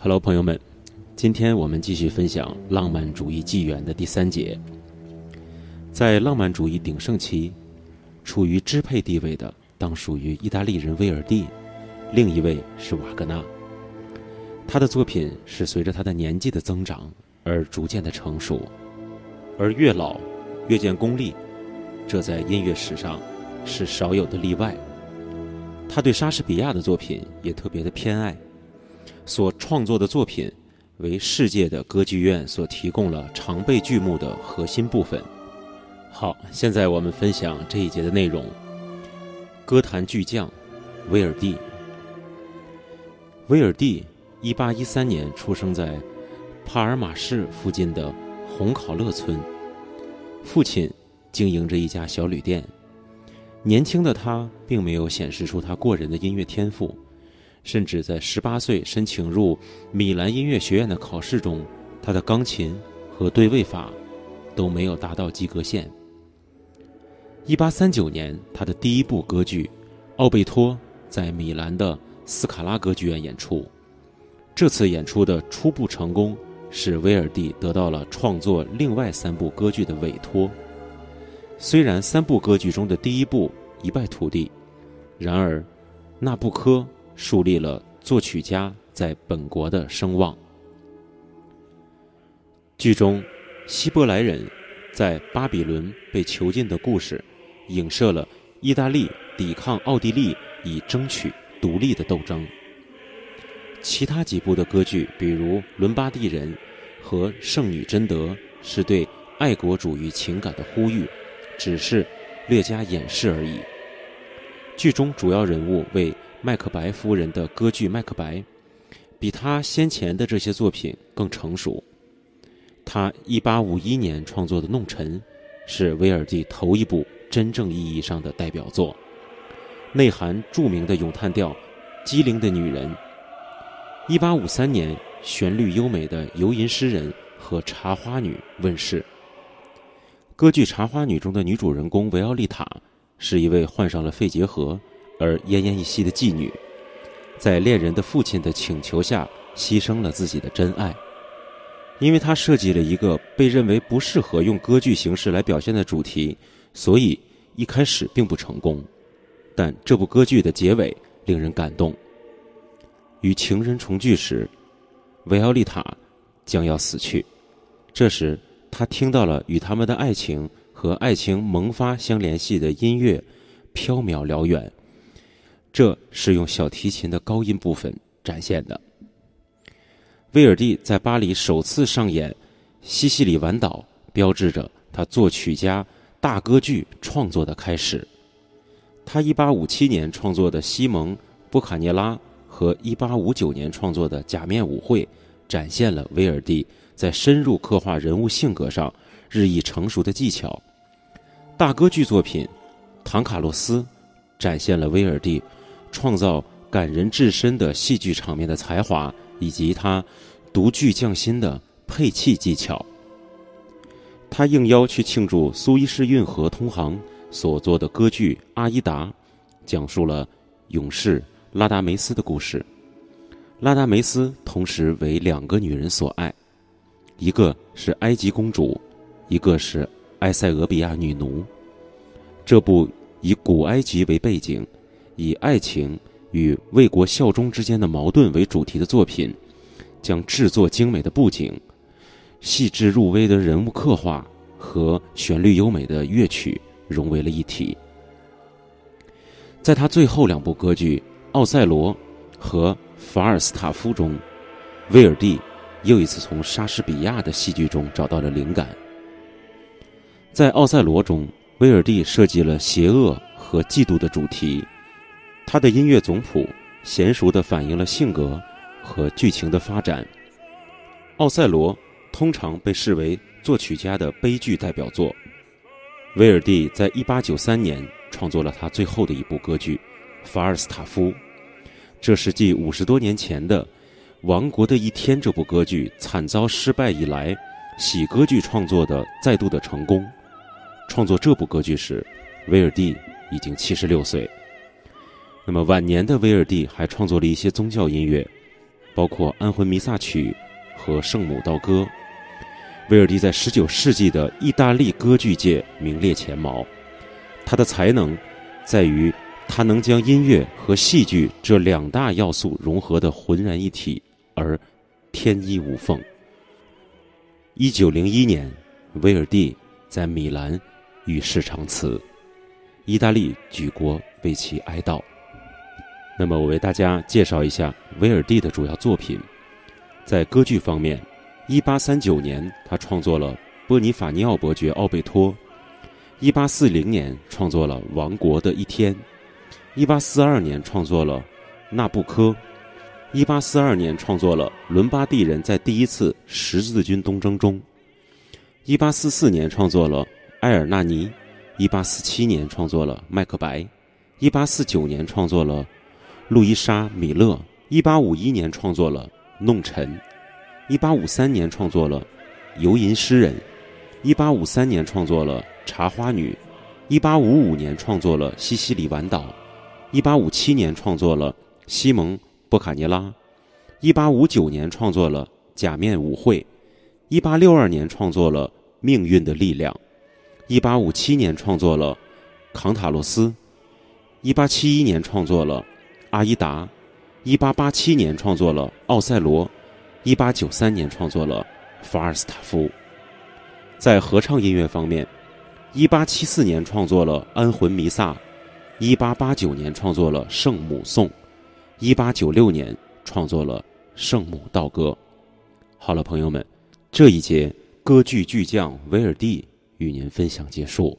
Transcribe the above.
Hello，朋友们，今天我们继续分享浪漫主义纪元的第三节。在浪漫主义鼎盛期，处于支配地位的当属于意大利人威尔第，另一位是瓦格纳。他的作品是随着他的年纪的增长而逐渐的成熟，而越老越见功力，这在音乐史上是少有的例外。他对莎士比亚的作品也特别的偏爱。所创作的作品为世界的歌剧院所提供了常备剧目的核心部分。好，现在我们分享这一节的内容。歌坛巨匠威尔第。威尔第，一八一三年出生在帕尔马市附近的红考勒村，父亲经营着一家小旅店。年轻的他并没有显示出他过人的音乐天赋。甚至在十八岁申请入米兰音乐学院的考试中，他的钢琴和对位法都没有达到及格线。一八三九年，他的第一部歌剧《奥贝托》在米兰的斯卡拉歌剧院演出。这次演出的初步成功，使威尔第得到了创作另外三部歌剧的委托。虽然三部歌剧中的第一部一败涂地，然而《纳布科》。树立了作曲家在本国的声望。剧中，希伯来人在巴比伦被囚禁的故事，影射了意大利抵抗奥地利以争取独立的斗争。其他几部的歌剧，比如《伦巴第人》和《圣女贞德》，是对爱国主义情感的呼吁，只是略加掩饰而已。剧中主要人物为。麦克白夫人的歌剧《麦克白》，比他先前的这些作品更成熟。他1851年创作的《弄臣》，是威尔第头一部真正意义上的代表作，内含著名的咏叹调《机灵的女人》。1853年，旋律优美的《游吟诗人》和《茶花女》问世。歌剧《茶花女》中的女主人公维奥利塔，是一位患上了肺结核。而奄奄一息的妓女，在恋人的父亲的请求下，牺牲了自己的真爱。因为他设计了一个被认为不适合用歌剧形式来表现的主题，所以一开始并不成功。但这部歌剧的结尾令人感动。与情人重聚时，维奥利塔将要死去。这时，他听到了与他们的爱情和爱情萌发相联系的音乐，飘渺辽远。这是用小提琴的高音部分展现的。威尔第在巴黎首次上演《西西里晚岛》，标志着他作曲家大歌剧创作的开始。他1857年创作的《西蒙·波卡涅拉》和1859年创作的《假面舞会》，展现了威尔第在深入刻画人物性格上日益成熟的技巧。大歌剧作品《唐卡洛斯》展现了威尔第。创造感人至深的戏剧场面的才华，以及他独具匠心的配器技巧。他应邀去庆祝苏伊士运河通航所做的歌剧《阿依达》，讲述了勇士拉达梅斯的故事。拉达梅斯同时为两个女人所爱，一个是埃及公主，一个是埃塞俄比亚女奴。这部以古埃及为背景。以爱情与为国效忠之间的矛盾为主题的作品，将制作精美的布景、细致入微的人物刻画和旋律优美的乐曲融为了一体。在他最后两部歌剧《奥赛罗》和《法尔斯塔夫》中，威尔第又一次从莎士比亚的戏剧中找到了灵感。在《奥赛罗》中，威尔第设计了邪恶和嫉妒的主题。他的音乐总谱娴熟地反映了性格和剧情的发展。《奥赛罗》通常被视为作曲家的悲剧代表作。威尔第在1893年创作了他最后的一部歌剧《法尔斯塔夫》，这是继五十多年前的《王国的一天》这部歌剧惨遭失败以来，喜歌剧创作的再度的成功。创作这部歌剧时，威尔第已经76岁。那么晚年的威尔第还创作了一些宗教音乐，包括《安魂弥撒曲》和《圣母道歌》。威尔第在19世纪的意大利歌剧界名列前茅。他的才能在于他能将音乐和戏剧这两大要素融合的浑然一体，而天衣无缝。1901年，威尔第在米兰与世长辞，意大利举国为其哀悼。那么，我为大家介绍一下威尔第的主要作品。在歌剧方面，1839年他创作了《波尼法尼奥伯爵奥贝托》，1840年创作了《王国的一天》，1842年创作了《纳布科》，1842年创作了伦巴第人在第一次十字军东征中，1844年创作了《埃尔纳尼》，1847年创作了《麦克白》，1849年创作了。路易莎·米勒，一八五一年创作了《弄臣》，一八五三年创作了《游吟诗人》，一八五三年创作了《茶花女》，一八五五年创作了《西西里晚岛》，一八五七年创作了《西蒙·波卡涅拉》，一八五九年创作了《假面舞会》，一八六二年创作了《命运的力量》，一八五七年创作了《康塔洛斯》，一八七一年创作了。阿依达，一八八七年创作了《奥赛罗》，一八九三年创作了《法尔斯塔夫》。在合唱音乐方面，一八七四年创作了《安魂弥撒》，一八八九年创作了《圣母颂》，一八九六年创作了《圣母道歌》。好了，朋友们，这一节歌剧巨匠威尔第与您分享结束。